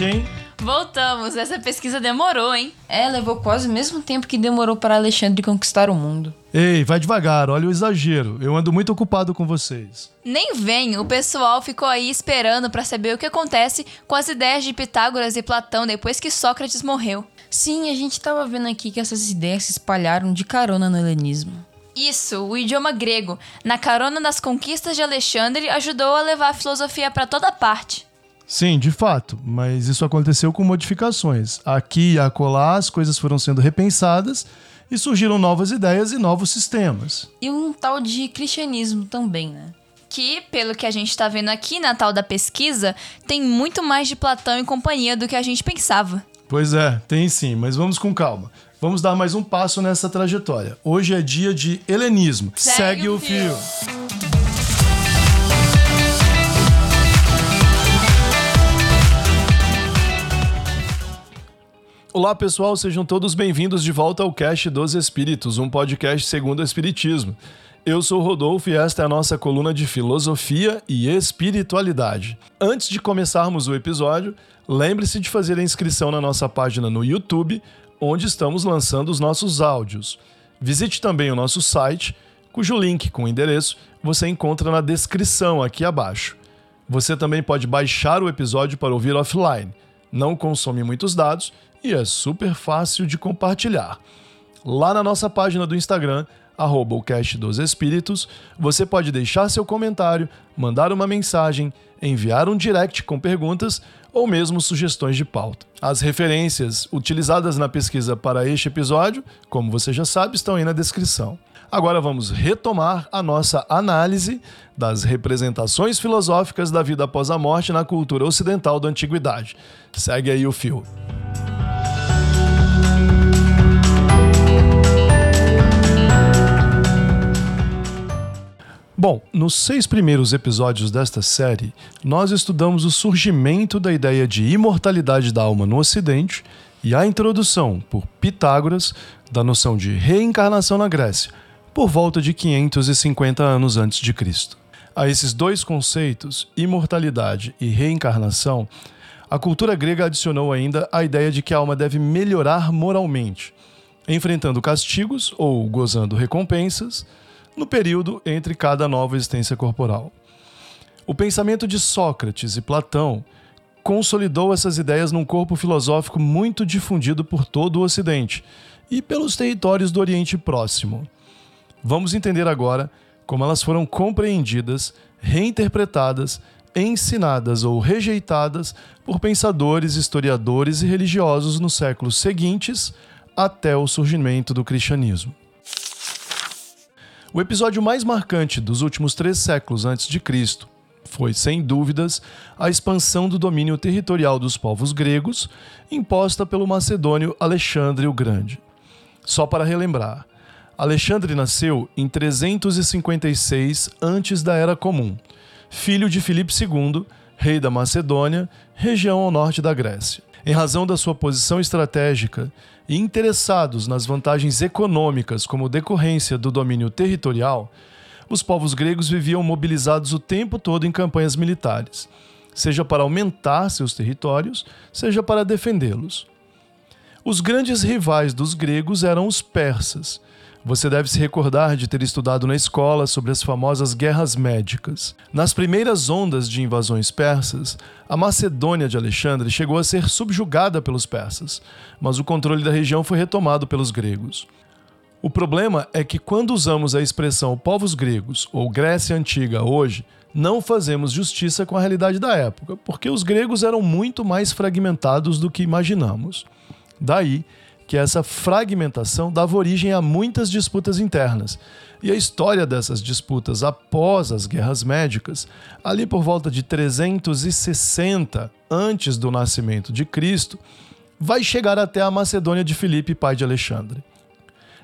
gente, hein? Voltamos, essa pesquisa demorou, hein? É, levou quase o mesmo tempo que demorou para Alexandre conquistar o mundo. Ei, vai devagar, olha o exagero. Eu ando muito ocupado com vocês. Nem vem, o pessoal ficou aí esperando para saber o que acontece com as ideias de Pitágoras e Platão depois que Sócrates morreu. Sim, a gente tava vendo aqui que essas ideias se espalharam de carona no helenismo. Isso, o idioma grego, na carona das conquistas de Alexandre, ajudou a levar a filosofia para toda parte. Sim, de fato, mas isso aconteceu com modificações. Aqui e acolá as coisas foram sendo repensadas e surgiram novas ideias e novos sistemas. E um tal de cristianismo também, né? Que, pelo que a gente está vendo aqui na tal da pesquisa, tem muito mais de Platão e companhia do que a gente pensava. Pois é, tem sim, mas vamos com calma. Vamos dar mais um passo nessa trajetória. Hoje é dia de helenismo. Segue Segue, o o fio. Olá pessoal, sejam todos bem-vindos de volta ao Cast dos Espíritos, um podcast segundo o Espiritismo. Eu sou Rodolfo e esta é a nossa coluna de filosofia e espiritualidade. Antes de começarmos o episódio, lembre-se de fazer a inscrição na nossa página no YouTube, onde estamos lançando os nossos áudios. Visite também o nosso site, cujo link com endereço você encontra na descrição aqui abaixo. Você também pode baixar o episódio para ouvir offline. Não consome muitos dados e é super fácil de compartilhar. Lá na nossa página do Instagram, arroba o Cast dos Espíritos, você pode deixar seu comentário, mandar uma mensagem, enviar um direct com perguntas ou mesmo sugestões de pauta. As referências utilizadas na pesquisa para este episódio, como você já sabe, estão aí na descrição. Agora vamos retomar a nossa análise das representações filosóficas da vida após a morte na cultura ocidental da antiguidade. Segue aí o fio. Bom, nos seis primeiros episódios desta série, nós estudamos o surgimento da ideia de imortalidade da alma no Ocidente e a introdução, por Pitágoras, da noção de reencarnação na Grécia, por volta de 550 anos antes de Cristo. A esses dois conceitos, imortalidade e reencarnação, a cultura grega adicionou ainda a ideia de que a alma deve melhorar moralmente, enfrentando castigos ou gozando recompensas no período entre cada nova existência corporal. O pensamento de Sócrates e Platão consolidou essas ideias num corpo filosófico muito difundido por todo o Ocidente e pelos territórios do Oriente Próximo. Vamos entender agora como elas foram compreendidas, reinterpretadas, ensinadas ou rejeitadas por pensadores, historiadores e religiosos nos séculos seguintes até o surgimento do cristianismo. O episódio mais marcante dos últimos três séculos antes de Cristo foi, sem dúvidas, a expansão do domínio territorial dos povos gregos, imposta pelo macedônio Alexandre o Grande. Só para relembrar, Alexandre nasceu em 356 antes da Era Comum, filho de Filipe II, rei da Macedônia, região ao norte da Grécia. Em razão da sua posição estratégica e interessados nas vantagens econômicas como decorrência do domínio territorial, os povos gregos viviam mobilizados o tempo todo em campanhas militares, seja para aumentar seus territórios, seja para defendê-los. Os grandes rivais dos gregos eram os persas, você deve se recordar de ter estudado na escola sobre as famosas guerras médicas. Nas primeiras ondas de invasões persas, a Macedônia de Alexandre chegou a ser subjugada pelos persas, mas o controle da região foi retomado pelos gregos. O problema é que quando usamos a expressão povos gregos ou Grécia Antiga hoje, não fazemos justiça com a realidade da época, porque os gregos eram muito mais fragmentados do que imaginamos. Daí que essa fragmentação dava origem a muitas disputas internas. E a história dessas disputas após as guerras médicas, ali por volta de 360 antes do nascimento de Cristo, vai chegar até a Macedônia de Filipe, pai de Alexandre.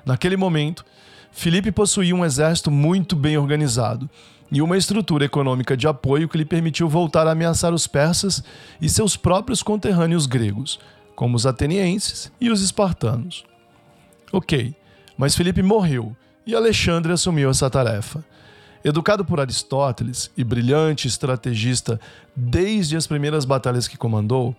Naquele momento, Filipe possuía um exército muito bem organizado e uma estrutura econômica de apoio que lhe permitiu voltar a ameaçar os persas e seus próprios conterrâneos gregos, como os atenienses e os espartanos. Ok, mas Filipe morreu e Alexandre assumiu essa tarefa. Educado por Aristóteles e brilhante estrategista desde as primeiras batalhas que comandou,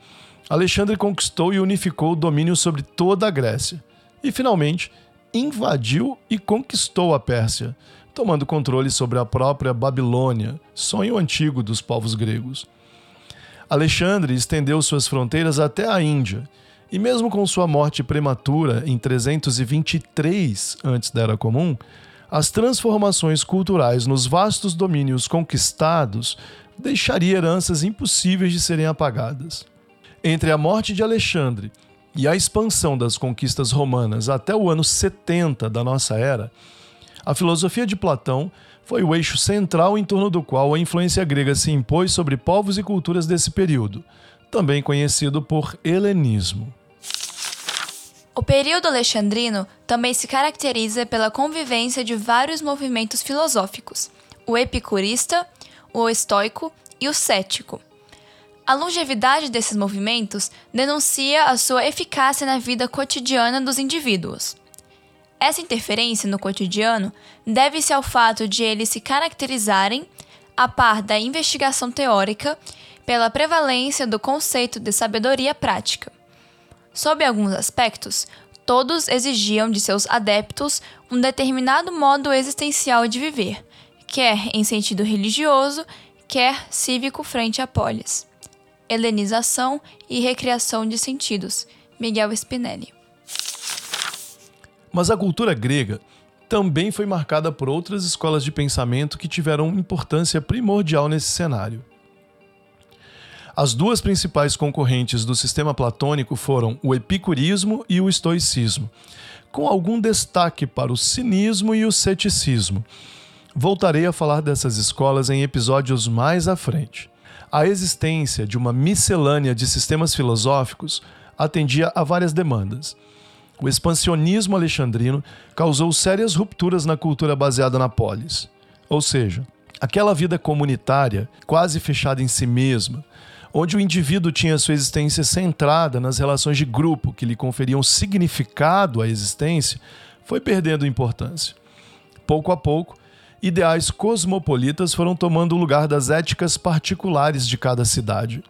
Alexandre conquistou e unificou o domínio sobre toda a Grécia. E, finalmente, invadiu e conquistou a Pérsia, tomando controle sobre a própria Babilônia, sonho antigo dos povos gregos. Alexandre estendeu suas fronteiras até a Índia, e mesmo com sua morte prematura em 323 antes da Era Comum, as transformações culturais nos vastos domínios conquistados deixaria heranças impossíveis de serem apagadas. Entre a morte de Alexandre e a expansão das conquistas romanas até o ano 70 da nossa era, a filosofia de Platão foi o eixo central em torno do qual a influência grega se impôs sobre povos e culturas desse período, também conhecido por helenismo. O período alexandrino também se caracteriza pela convivência de vários movimentos filosóficos: o epicurista, o estoico e o cético. A longevidade desses movimentos denuncia a sua eficácia na vida cotidiana dos indivíduos. Essa interferência no cotidiano deve-se ao fato de eles se caracterizarem, a par da investigação teórica, pela prevalência do conceito de sabedoria prática. Sob alguns aspectos, todos exigiam de seus adeptos um determinado modo existencial de viver, quer em sentido religioso, quer cívico frente à polis. Helenização e recriação de sentidos. Miguel Spinelli. Mas a cultura grega também foi marcada por outras escolas de pensamento que tiveram importância primordial nesse cenário. As duas principais concorrentes do sistema platônico foram o epicurismo e o estoicismo, com algum destaque para o cinismo e o ceticismo. Voltarei a falar dessas escolas em episódios mais à frente. A existência de uma miscelânea de sistemas filosóficos atendia a várias demandas o expansionismo alexandrino causou sérias rupturas na cultura baseada na polis. Ou seja, aquela vida comunitária, quase fechada em si mesma, onde o indivíduo tinha sua existência centrada nas relações de grupo que lhe conferiam significado à existência, foi perdendo importância. Pouco a pouco, ideais cosmopolitas foram tomando o lugar das éticas particulares de cada cidade.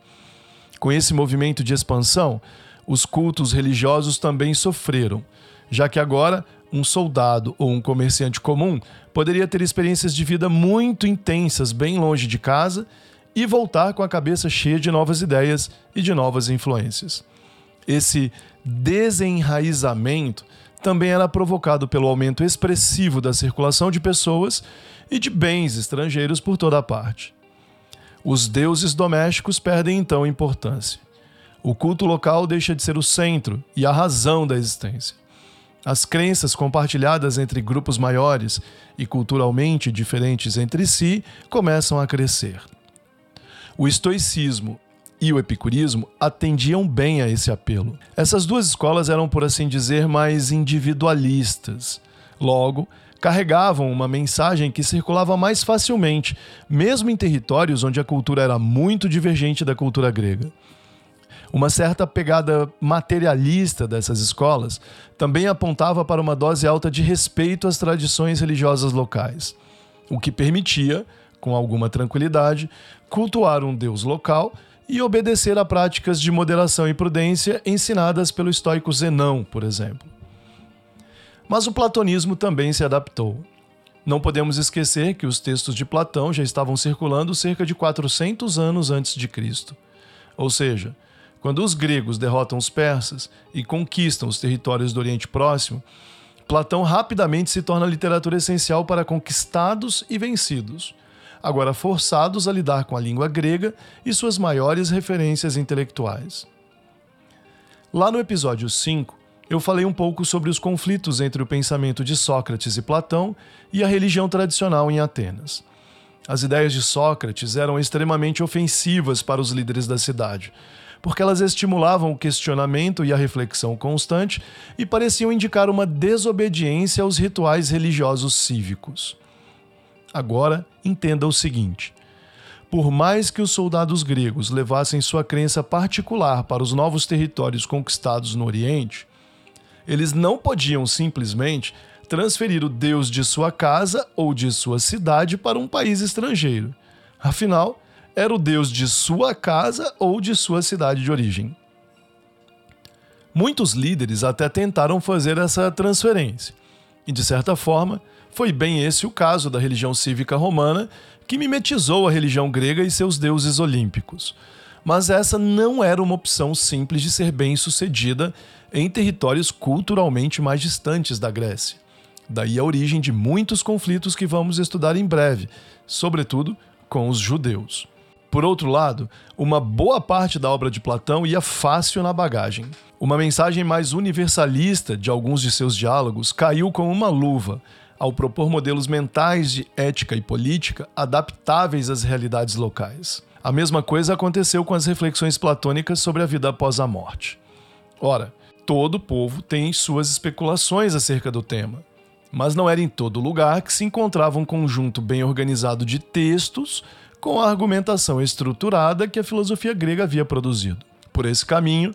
Com esse movimento de expansão, os cultos religiosos também sofreram, já que agora um soldado ou um comerciante comum poderia ter experiências de vida muito intensas bem longe de casa e voltar com a cabeça cheia de novas ideias e de novas influências. Esse desenraizamento também era provocado pelo aumento expressivo da circulação de pessoas e de bens estrangeiros por toda parte. Os deuses domésticos perdem então importância. O culto local deixa de ser o centro e a razão da existência. As crenças compartilhadas entre grupos maiores e culturalmente diferentes entre si começam a crescer. O estoicismo e o epicurismo atendiam bem a esse apelo. Essas duas escolas eram, por assim dizer, mais individualistas. Logo, carregavam uma mensagem que circulava mais facilmente, mesmo em territórios onde a cultura era muito divergente da cultura grega. Uma certa pegada materialista dessas escolas também apontava para uma dose alta de respeito às tradições religiosas locais, o que permitia, com alguma tranquilidade, cultuar um deus local e obedecer a práticas de moderação e prudência ensinadas pelo estoico Zenão, por exemplo. Mas o platonismo também se adaptou. Não podemos esquecer que os textos de Platão já estavam circulando cerca de 400 anos antes de Cristo. Ou seja, quando os gregos derrotam os persas e conquistam os territórios do Oriente Próximo, Platão rapidamente se torna literatura essencial para conquistados e vencidos, agora forçados a lidar com a língua grega e suas maiores referências intelectuais. Lá no episódio 5, eu falei um pouco sobre os conflitos entre o pensamento de Sócrates e Platão e a religião tradicional em Atenas. As ideias de Sócrates eram extremamente ofensivas para os líderes da cidade, porque elas estimulavam o questionamento e a reflexão constante e pareciam indicar uma desobediência aos rituais religiosos cívicos. Agora, entenda o seguinte: por mais que os soldados gregos levassem sua crença particular para os novos territórios conquistados no Oriente, eles não podiam simplesmente transferir o Deus de sua casa ou de sua cidade para um país estrangeiro. Afinal, era o Deus de sua casa ou de sua cidade de origem. Muitos líderes até tentaram fazer essa transferência. E, de certa forma, foi bem esse o caso da religião cívica romana, que mimetizou a religião grega e seus deuses olímpicos. Mas essa não era uma opção simples de ser bem-sucedida em territórios culturalmente mais distantes da Grécia. Daí a origem de muitos conflitos que vamos estudar em breve, sobretudo com os judeus. Por outro lado, uma boa parte da obra de Platão ia fácil na bagagem. Uma mensagem mais universalista de alguns de seus diálogos caiu como uma luva, ao propor modelos mentais de ética e política adaptáveis às realidades locais. A mesma coisa aconteceu com as reflexões platônicas sobre a vida após a morte. Ora, todo povo tem suas especulações acerca do tema, mas não era em todo lugar que se encontrava um conjunto bem organizado de textos com a argumentação estruturada que a filosofia grega havia produzido. Por esse caminho,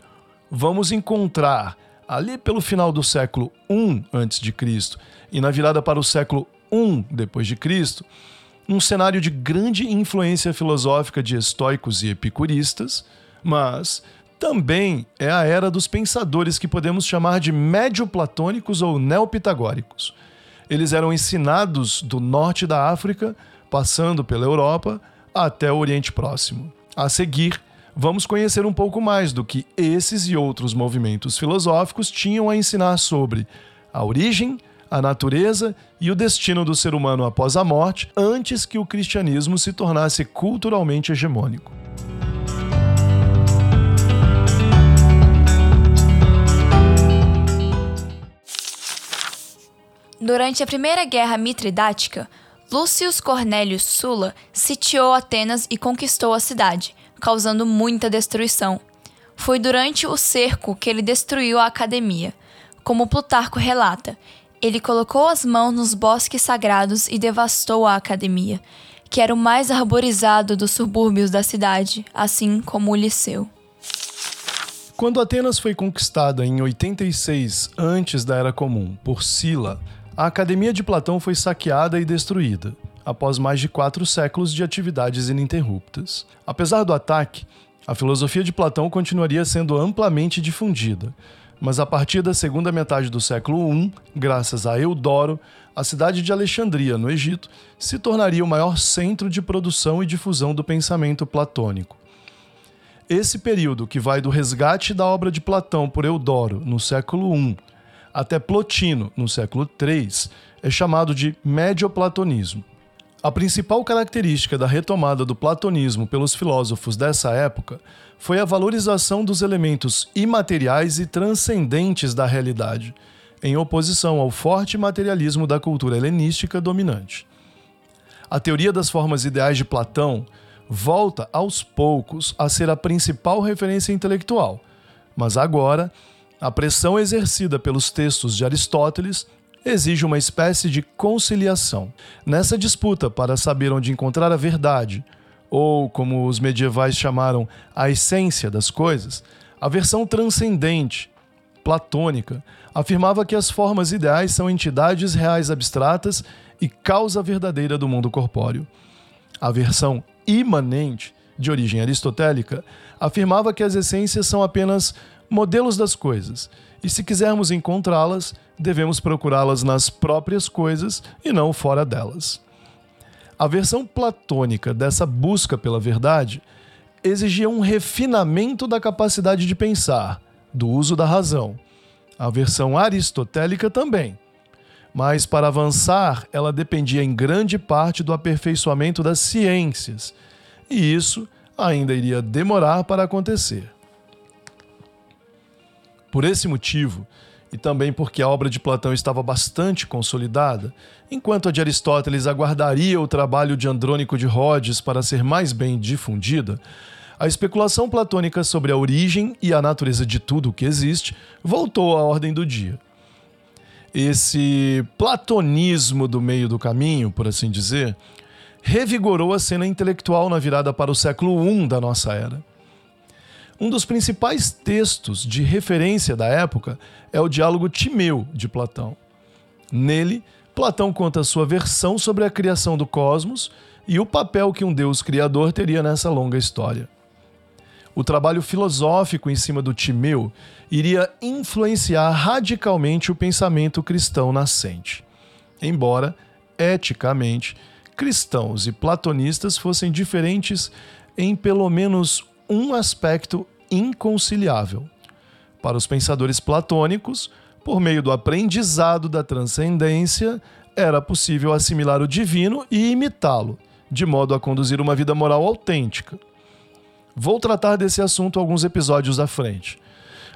vamos encontrar ali pelo final do século I a.C. e na virada para o século I depois de Cristo, um cenário de grande influência filosófica de estoicos e epicuristas, mas também é a era dos pensadores que podemos chamar de médio-platônicos ou neopitagóricos. Eles eram ensinados do norte da África, passando pela Europa, até o Oriente Próximo. A seguir, vamos conhecer um pouco mais do que esses e outros movimentos filosóficos tinham a ensinar sobre a origem, a natureza e o destino do ser humano após a morte, antes que o cristianismo se tornasse culturalmente hegemônico. Durante a Primeira Guerra Mitridática, Lúcius Cornelius Sulla sitiou Atenas e conquistou a cidade, causando muita destruição. Foi durante o cerco que ele destruiu a academia. Como Plutarco relata, ele colocou as mãos nos bosques sagrados e devastou a academia, que era o mais arborizado dos subúrbios da cidade, assim como o Liceu. Quando Atenas foi conquistada em 86 antes da Era Comum por Sila, a Academia de Platão foi saqueada e destruída, após mais de quatro séculos de atividades ininterruptas. Apesar do ataque, a filosofia de Platão continuaria sendo amplamente difundida, mas a partir da segunda metade do século I, graças a Eudoro, a cidade de Alexandria, no Egito, se tornaria o maior centro de produção e difusão do pensamento platônico. Esse período, que vai do resgate da obra de Platão por Eudoro, no século I, até Plotino, no século III, é chamado de medioplatonismo. A principal característica da retomada do platonismo pelos filósofos dessa época foi a valorização dos elementos imateriais e transcendentes da realidade, em oposição ao forte materialismo da cultura helenística dominante. A teoria das formas ideais de Platão volta aos poucos a ser a principal referência intelectual, mas agora a pressão exercida pelos textos de Aristóteles exige uma espécie de conciliação. Nessa disputa para saber onde encontrar a verdade, ou como os medievais chamaram, a essência das coisas, a versão transcendente, platônica, afirmava que as formas ideais são entidades reais abstratas e causa verdadeira do mundo corpóreo. A versão imanente, de origem aristotélica, afirmava que as essências são apenas modelos das coisas, e se quisermos encontrá-las, devemos procurá-las nas próprias coisas e não fora delas. A versão platônica dessa busca pela verdade exigia um refinamento da capacidade de pensar, do uso da razão. A versão aristotélica também. Mas para avançar, ela dependia em grande parte do aperfeiçoamento das ciências, e isso ainda iria demorar para acontecer. Por esse motivo, e também porque a obra de Platão estava bastante consolidada, enquanto a de Aristóteles aguardaria o trabalho de Andrônico de Rhodes para ser mais bem difundida, a especulação platônica sobre a origem e a natureza de tudo o que existe voltou à ordem do dia. Esse platonismo do meio do caminho, por assim dizer, revigorou a cena intelectual na virada para o século I da nossa era. Um dos principais textos de referência da época é o diálogo Timeu de Platão. Nele, Platão conta sua versão sobre a criação do cosmos e o papel que um Deus criador teria nessa longa história. o trabalho filosófico em cima do Timeu iria influenciar radicalmente o pensamento cristão nascente. Embora, eticamente, cristãos e platonistas fossem diferentes em pelo menos um aspecto inconciliável. Para os pensadores platônicos, por meio do aprendizado da transcendência, era possível assimilar o divino e imitá-lo, de modo a conduzir uma vida moral autêntica. Vou tratar desse assunto alguns episódios à frente,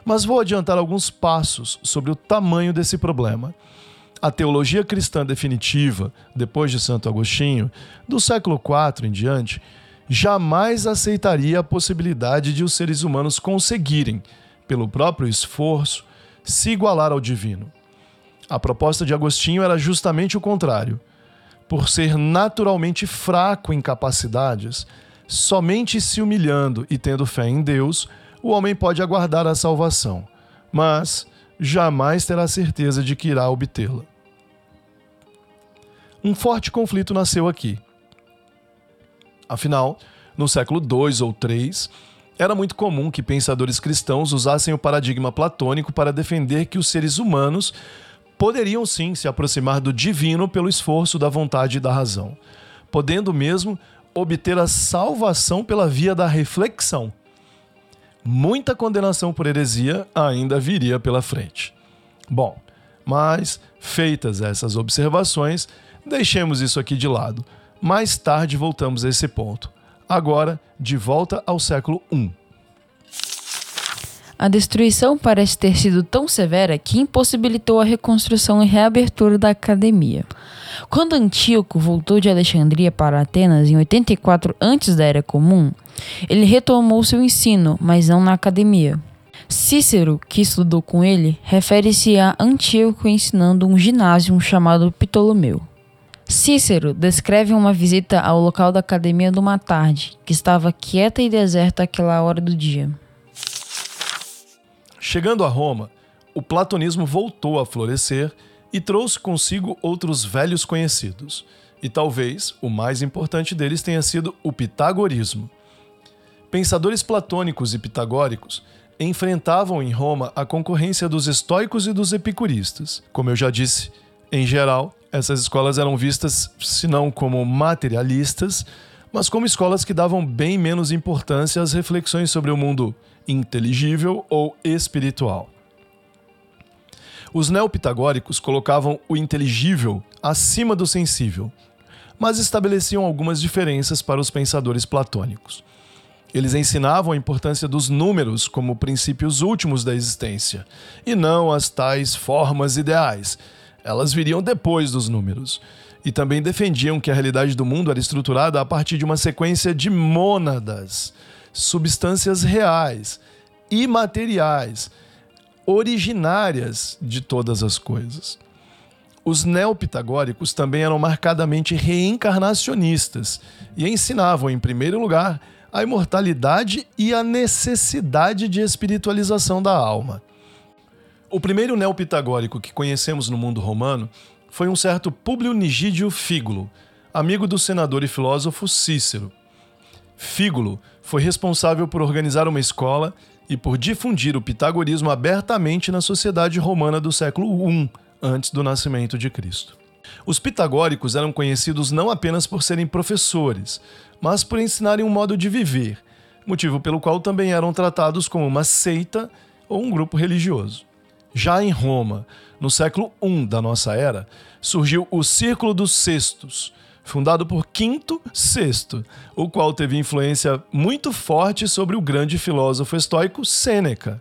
mas vou adiantar alguns passos sobre o tamanho desse problema. A teologia cristã definitiva, depois de Santo Agostinho, do século IV em diante, jamais aceitaria a possibilidade de os seres humanos conseguirem, pelo próprio esforço, se igualar ao divino. A proposta de Agostinho era justamente o contrário. Por ser naturalmente fraco em capacidades, somente se humilhando e tendo fé em Deus, o homem pode aguardar a salvação, mas jamais terá certeza de que irá obtê-la. Um forte conflito nasceu aqui. Afinal, no século II ou III, era muito comum que pensadores cristãos usassem o paradigma platônico para defender que os seres humanos poderiam sim se aproximar do divino pelo esforço da vontade e da razão, podendo mesmo obter a salvação pela via da reflexão. Muita condenação por heresia ainda viria pela frente. Bom, mas feitas essas observações, deixemos isso aqui de lado. Mais tarde voltamos a esse ponto. Agora, de volta ao século I. A destruição parece ter sido tão severa que impossibilitou a reconstrução e reabertura da academia. Quando Antíoco voltou de Alexandria para Atenas em 84 antes da Era Comum, ele retomou seu ensino, mas não na academia. Cícero, que estudou com ele, refere-se a Antíoco ensinando um ginásio chamado Ptolomeu. Cícero descreve uma visita ao local da academia numa tarde, que estava quieta e deserta àquela hora do dia. Chegando a Roma, o platonismo voltou a florescer e trouxe consigo outros velhos conhecidos. E talvez o mais importante deles tenha sido o pitagorismo. Pensadores platônicos e pitagóricos enfrentavam em Roma a concorrência dos estoicos e dos epicuristas. Como eu já disse, em geral, essas escolas eram vistas, se não como materialistas, mas como escolas que davam bem menos importância às reflexões sobre o mundo inteligível ou espiritual. Os neopitagóricos colocavam o inteligível acima do sensível, mas estabeleciam algumas diferenças para os pensadores platônicos. Eles ensinavam a importância dos números como princípios últimos da existência, e não as tais formas ideais. Elas viriam depois dos números. E também defendiam que a realidade do mundo era estruturada a partir de uma sequência de mônadas, substâncias reais, imateriais, originárias de todas as coisas. Os neopitagóricos também eram marcadamente reencarnacionistas e ensinavam, em primeiro lugar, a imortalidade e a necessidade de espiritualização da alma. O primeiro neopitagórico que conhecemos no mundo romano foi um certo Públio Nigídio Fígulo, amigo do senador e filósofo Cícero. Fígulo foi responsável por organizar uma escola e por difundir o pitagorismo abertamente na sociedade romana do século I, antes do nascimento de Cristo. Os pitagóricos eram conhecidos não apenas por serem professores, mas por ensinarem um modo de viver, motivo pelo qual também eram tratados como uma seita ou um grupo religioso. Já em Roma, no século I da nossa era, surgiu o Círculo dos Cestos, fundado por Quinto VI, o qual teve influência muito forte sobre o grande filósofo estoico Sêneca.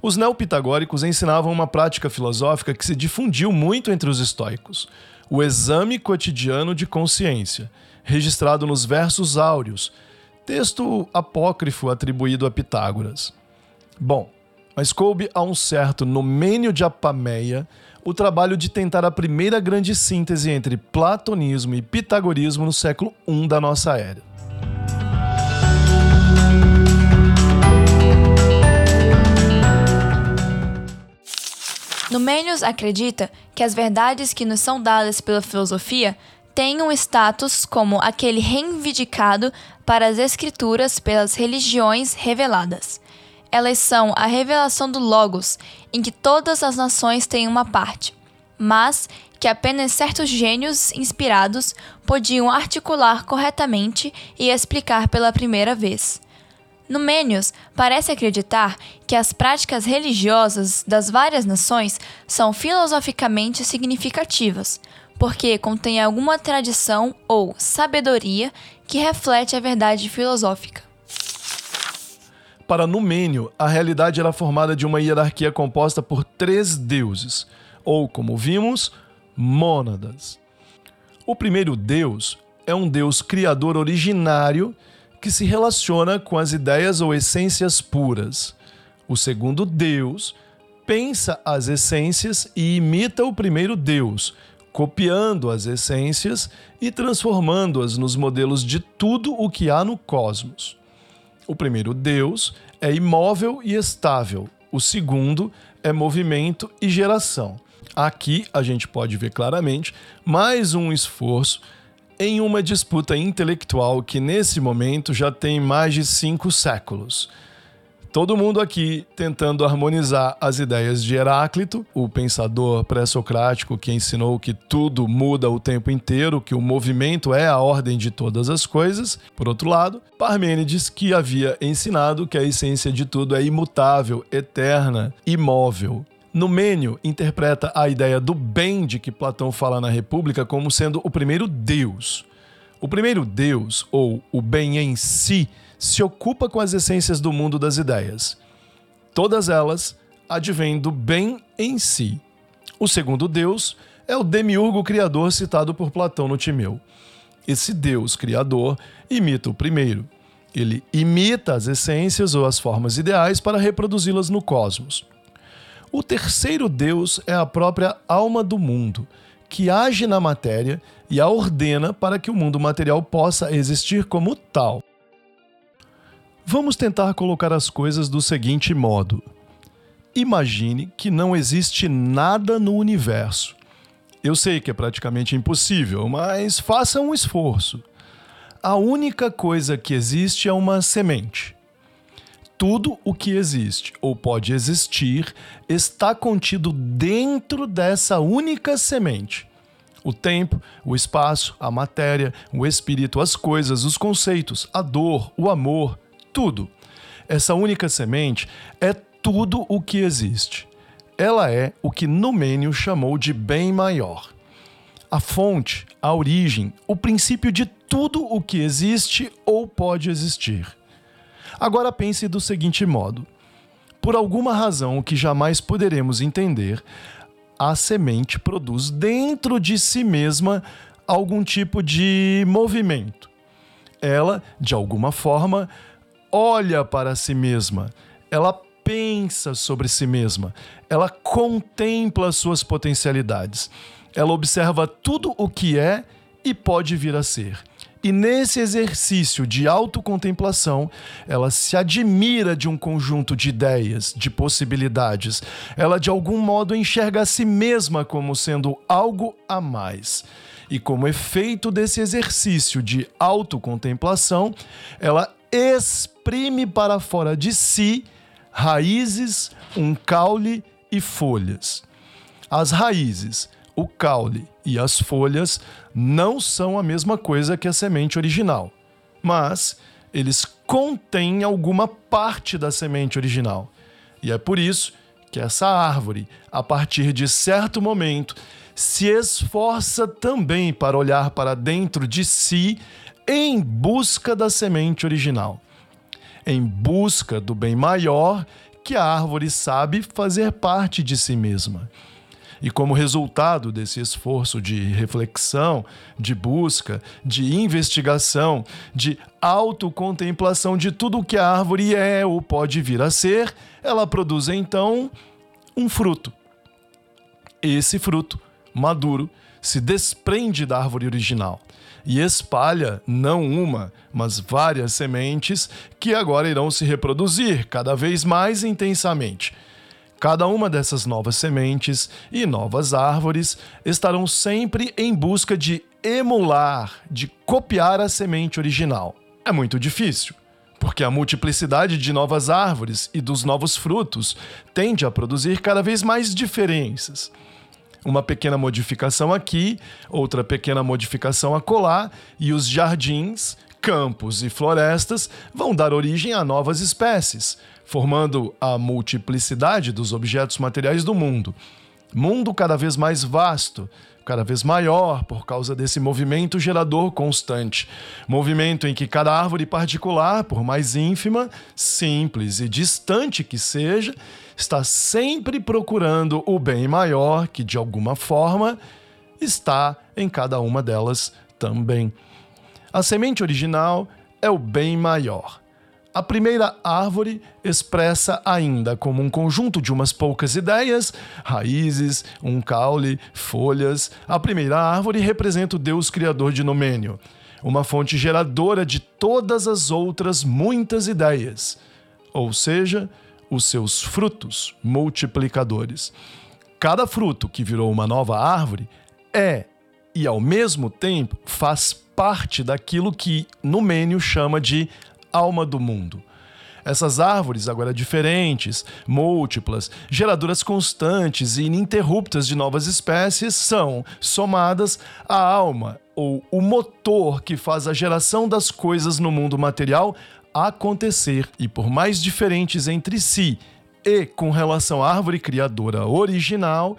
Os neopitagóricos ensinavam uma prática filosófica que se difundiu muito entre os estoicos, o exame cotidiano de consciência, registrado nos Versos Áureos, texto apócrifo atribuído a Pitágoras. Bom, mas coube a um certo Nomênio de Apameia o trabalho de tentar a primeira grande síntese entre platonismo e pitagorismo no século I da nossa era. Numênios acredita que as verdades que nos são dadas pela filosofia têm um status como aquele reivindicado para as Escrituras pelas religiões reveladas. Elas são a revelação do Logos, em que todas as nações têm uma parte, mas que apenas certos gênios inspirados podiam articular corretamente e explicar pela primeira vez. Numênios parece acreditar que as práticas religiosas das várias nações são filosoficamente significativas, porque contêm alguma tradição ou sabedoria que reflete a verdade filosófica. Para Numênio, a realidade era formada de uma hierarquia composta por três deuses, ou, como vimos, mônadas. O primeiro deus é um deus criador originário que se relaciona com as ideias ou essências puras. O segundo Deus pensa as essências e imita o primeiro Deus, copiando as essências e transformando-as nos modelos de tudo o que há no cosmos. O primeiro Deus é imóvel e estável, o segundo é movimento e geração. Aqui a gente pode ver claramente mais um esforço em uma disputa intelectual que nesse momento já tem mais de cinco séculos. Todo mundo aqui tentando harmonizar as ideias de Heráclito, o pensador pré-socrático que ensinou que tudo muda o tempo inteiro, que o movimento é a ordem de todas as coisas. Por outro lado, Parmênides, que havia ensinado que a essência de tudo é imutável, eterna, imóvel. Numênio interpreta a ideia do bem de que Platão fala na República como sendo o primeiro Deus. O primeiro Deus, ou o bem em si, se ocupa com as essências do mundo das ideias. Todas elas advêm do bem em si. O segundo Deus é o demiurgo criador citado por Platão no Timeu. Esse Deus criador imita o primeiro. Ele imita as essências ou as formas ideais para reproduzi-las no cosmos. O terceiro Deus é a própria alma do mundo, que age na matéria e a ordena para que o mundo material possa existir como tal. Vamos tentar colocar as coisas do seguinte modo: imagine que não existe nada no universo. Eu sei que é praticamente impossível, mas faça um esforço. A única coisa que existe é uma semente tudo o que existe ou pode existir está contido dentro dessa única semente. O tempo, o espaço, a matéria, o espírito, as coisas, os conceitos, a dor, o amor, tudo. Essa única semente é tudo o que existe. Ela é o que Numênio chamou de bem maior. A fonte, a origem, o princípio de tudo o que existe ou pode existir. Agora pense do seguinte modo: por alguma razão que jamais poderemos entender, a semente produz dentro de si mesma algum tipo de movimento. Ela, de alguma forma, olha para si mesma, ela pensa sobre si mesma, ela contempla suas potencialidades, ela observa tudo o que é e pode vir a ser. E nesse exercício de autocontemplação, ela se admira de um conjunto de ideias, de possibilidades. Ela de algum modo enxerga a si mesma como sendo algo a mais. E como efeito desse exercício de autocontemplação, ela exprime para fora de si raízes, um caule e folhas. As raízes o caule e as folhas não são a mesma coisa que a semente original, mas eles contêm alguma parte da semente original. E é por isso que essa árvore, a partir de certo momento, se esforça também para olhar para dentro de si em busca da semente original, em busca do bem maior que a árvore sabe fazer parte de si mesma. E como resultado desse esforço de reflexão, de busca, de investigação, de autocontemplação de tudo o que a árvore é ou pode vir a ser, ela produz então um fruto. Esse fruto, maduro, se desprende da árvore original e espalha não uma, mas várias sementes que agora irão se reproduzir cada vez mais intensamente Cada uma dessas novas sementes e novas árvores estarão sempre em busca de emular, de copiar a semente original. é muito difícil, porque a multiplicidade de novas árvores e dos novos frutos tende a produzir cada vez mais diferenças. Uma pequena modificação aqui, outra pequena modificação acolá, e os jardins, campos e florestas vão dar origem a novas espécies, formando a multiplicidade dos objetos materiais do mundo. Mundo cada vez mais vasto, cada vez maior por causa desse movimento gerador constante. Movimento em que cada árvore particular, por mais ínfima, simples e distante que seja, está sempre procurando o bem maior que, de alguma forma, está em cada uma delas também. A semente original é o bem maior. A primeira árvore expressa ainda como um conjunto de umas poucas ideias, raízes, um caule, folhas. A primeira árvore representa o Deus criador de Nomênio, uma fonte geradora de todas as outras muitas ideias, ou seja, os seus frutos multiplicadores. Cada fruto que virou uma nova árvore é, e ao mesmo tempo, faz parte daquilo que Numênio chama de alma do mundo. Essas árvores, agora diferentes, múltiplas, geradoras constantes e ininterruptas de novas espécies, são somadas à alma, ou o motor que faz a geração das coisas no mundo material acontecer, e por mais diferentes entre si e com relação à árvore criadora original,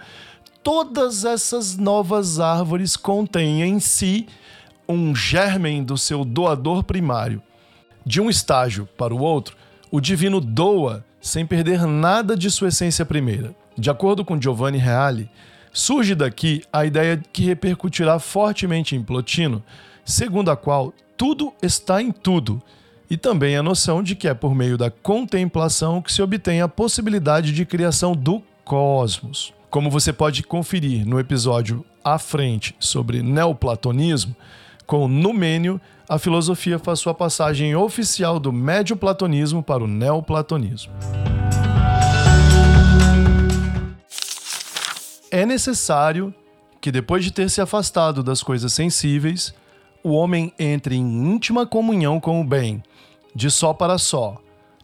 todas essas novas árvores contêm em si um germen do seu doador primário. De um estágio para o outro, o divino doa sem perder nada de sua essência primeira. De acordo com Giovanni Reale, surge daqui a ideia que repercutirá fortemente em Plotino, segundo a qual tudo está em tudo, e também a noção de que é por meio da contemplação que se obtém a possibilidade de criação do cosmos. Como você pode conferir no episódio à frente sobre neoplatonismo, com Numênio, a filosofia faz sua passagem oficial do médio platonismo para o neoplatonismo. É necessário que, depois de ter se afastado das coisas sensíveis, o homem entre em íntima comunhão com o bem, de só para só,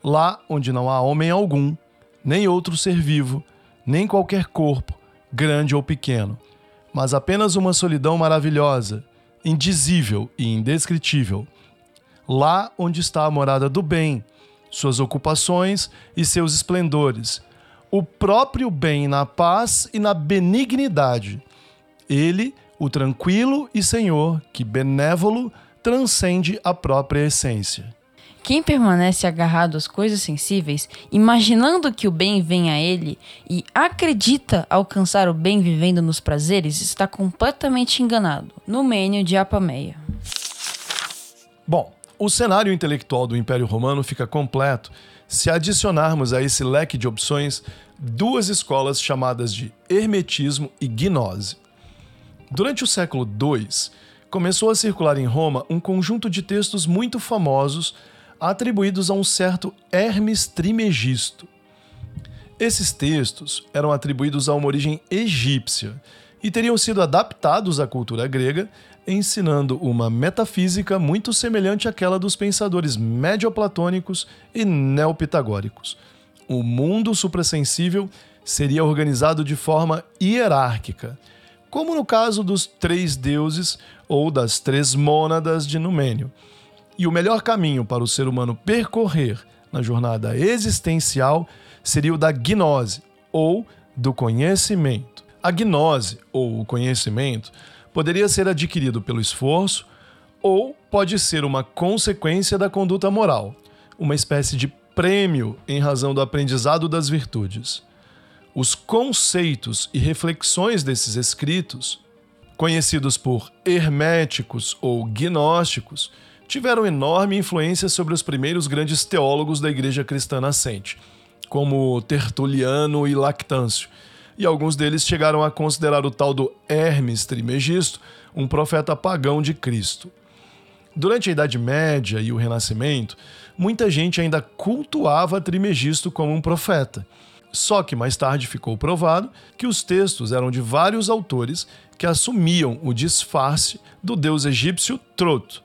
lá onde não há homem algum, nem outro ser vivo, nem qualquer corpo, grande ou pequeno, mas apenas uma solidão maravilhosa indizível e indescritível. Lá onde está a morada do bem, suas ocupações e seus esplendores, o próprio bem na paz e na benignidade. Ele, o tranquilo e senhor, que benévolo transcende a própria essência. Quem permanece agarrado às coisas sensíveis, imaginando que o bem vem a ele e acredita alcançar o bem vivendo nos prazeres, está completamente enganado. No Mênio de Apameia. Bom, o cenário intelectual do Império Romano fica completo se adicionarmos a esse leque de opções duas escolas chamadas de Hermetismo e Gnose. Durante o século II, começou a circular em Roma um conjunto de textos muito famosos atribuídos a um certo Hermes Trimegisto. Esses textos eram atribuídos a uma origem egípcia e teriam sido adaptados à cultura grega, ensinando uma metafísica muito semelhante àquela dos pensadores medioplatônicos e neopitagóricos. O mundo suprassensível seria organizado de forma hierárquica, como no caso dos três deuses ou das três mônadas de Numênio e o melhor caminho para o ser humano percorrer na jornada existencial seria o da gnose, ou do conhecimento. A gnose, ou o conhecimento, poderia ser adquirido pelo esforço ou pode ser uma consequência da conduta moral, uma espécie de prêmio em razão do aprendizado das virtudes. Os conceitos e reflexões desses escritos, conhecidos por herméticos ou gnósticos, tiveram enorme influência sobre os primeiros grandes teólogos da igreja cristã nascente, como Tertuliano e Lactâncio, e alguns deles chegaram a considerar o tal do Hermes Trimegisto um profeta pagão de Cristo. Durante a Idade Média e o Renascimento, muita gente ainda cultuava Trimegisto como um profeta. Só que mais tarde ficou provado que os textos eram de vários autores que assumiam o disfarce do deus egípcio Troto,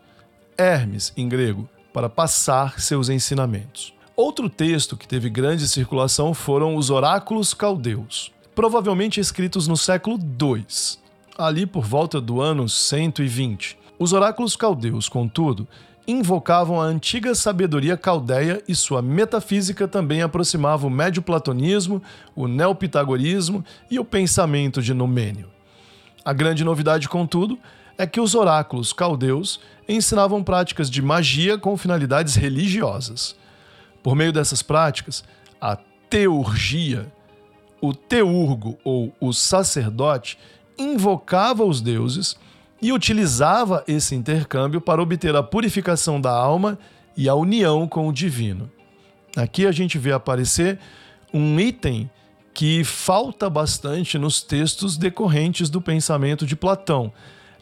Hermes, em grego, para passar seus ensinamentos. Outro texto que teve grande circulação foram os Oráculos Caldeus, provavelmente escritos no século II, ali por volta do ano 120. Os Oráculos Caldeus, contudo, invocavam a antiga sabedoria caldeia e sua metafísica também aproximava o médio platonismo, o neopitagorismo e o pensamento de Numênio. A grande novidade, contudo, é que os oráculos caldeus ensinavam práticas de magia com finalidades religiosas. Por meio dessas práticas, a teurgia, o teurgo ou o sacerdote invocava os deuses e utilizava esse intercâmbio para obter a purificação da alma e a união com o divino. Aqui a gente vê aparecer um item que falta bastante nos textos decorrentes do pensamento de Platão,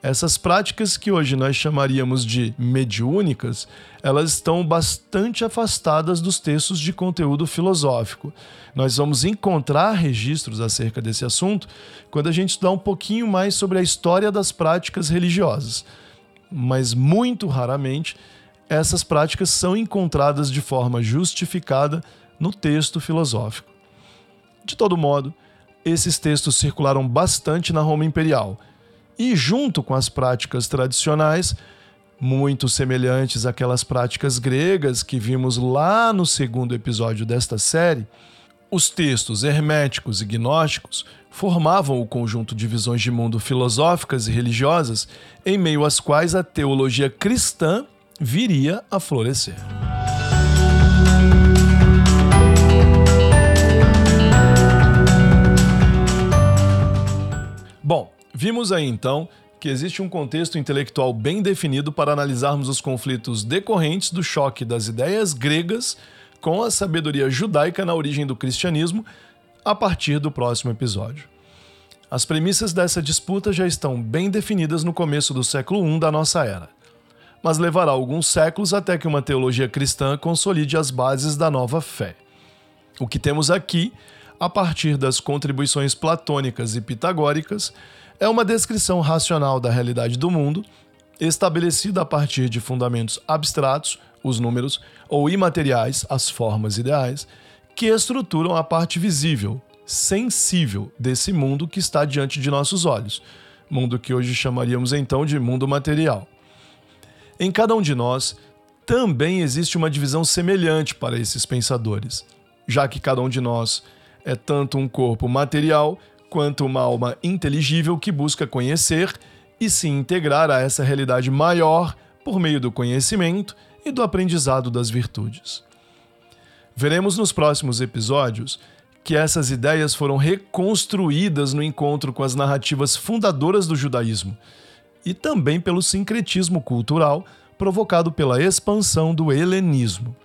essas práticas que hoje nós chamaríamos de mediúnicas, elas estão bastante afastadas dos textos de conteúdo filosófico. Nós vamos encontrar registros acerca desse assunto quando a gente estudar um pouquinho mais sobre a história das práticas religiosas. Mas muito raramente essas práticas são encontradas de forma justificada no texto filosófico. De todo modo, esses textos circularam bastante na Roma Imperial e, junto com as práticas tradicionais, muito semelhantes àquelas práticas gregas que vimos lá no segundo episódio desta série, os textos herméticos e gnósticos formavam o conjunto de visões de mundo filosóficas e religiosas em meio às quais a teologia cristã viria a florescer. Vimos aí então que existe um contexto intelectual bem definido para analisarmos os conflitos decorrentes do choque das ideias gregas com a sabedoria judaica na origem do cristianismo a partir do próximo episódio. As premissas dessa disputa já estão bem definidas no começo do século I da nossa era, mas levará alguns séculos até que uma teologia cristã consolide as bases da nova fé. O que temos aqui, a partir das contribuições platônicas e pitagóricas, é uma descrição racional da realidade do mundo, estabelecida a partir de fundamentos abstratos, os números, ou imateriais, as formas ideais, que estruturam a parte visível, sensível desse mundo que está diante de nossos olhos, mundo que hoje chamaríamos então de mundo material. Em cada um de nós também existe uma divisão semelhante para esses pensadores, já que cada um de nós é tanto um corpo material quanto uma alma inteligível que busca conhecer e se integrar a essa realidade maior por meio do conhecimento e do aprendizado das virtudes. Veremos nos próximos episódios que essas ideias foram reconstruídas no encontro com as narrativas fundadoras do judaísmo e também pelo sincretismo cultural provocado pela expansão do helenismo.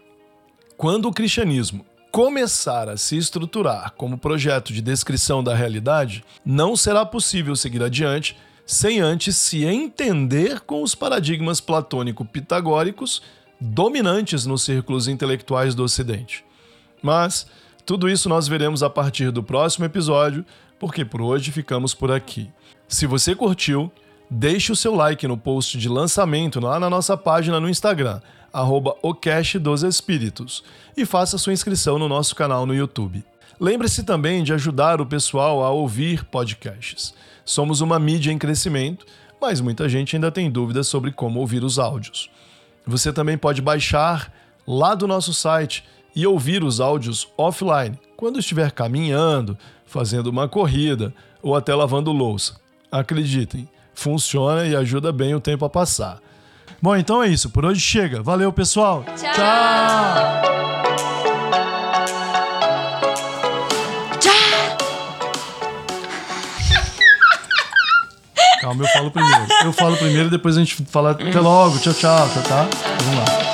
Quando o cristianismo começar a se estruturar como projeto de descrição da realidade, não será possível seguir adiante sem antes se entender com os paradigmas platônico-pitagóricos dominantes nos círculos intelectuais do Ocidente. Mas tudo isso nós veremos a partir do próximo episódio, porque por hoje ficamos por aqui. Se você curtiu, deixe o seu like no post de lançamento lá na nossa página no Instagram arroba o Cache dos Espíritos, e faça sua inscrição no nosso canal no YouTube. Lembre-se também de ajudar o pessoal a ouvir podcasts. Somos uma mídia em crescimento, mas muita gente ainda tem dúvidas sobre como ouvir os áudios. Você também pode baixar lá do nosso site e ouvir os áudios offline, quando estiver caminhando, fazendo uma corrida ou até lavando louça. Acreditem, funciona e ajuda bem o tempo a passar. Bom, então é isso. Por hoje chega. Valeu, pessoal. Tchau. Tchau. Calma, eu falo primeiro. Eu falo primeiro e depois a gente fala até logo. Tchau, tchau, tá? tá? Vamos lá.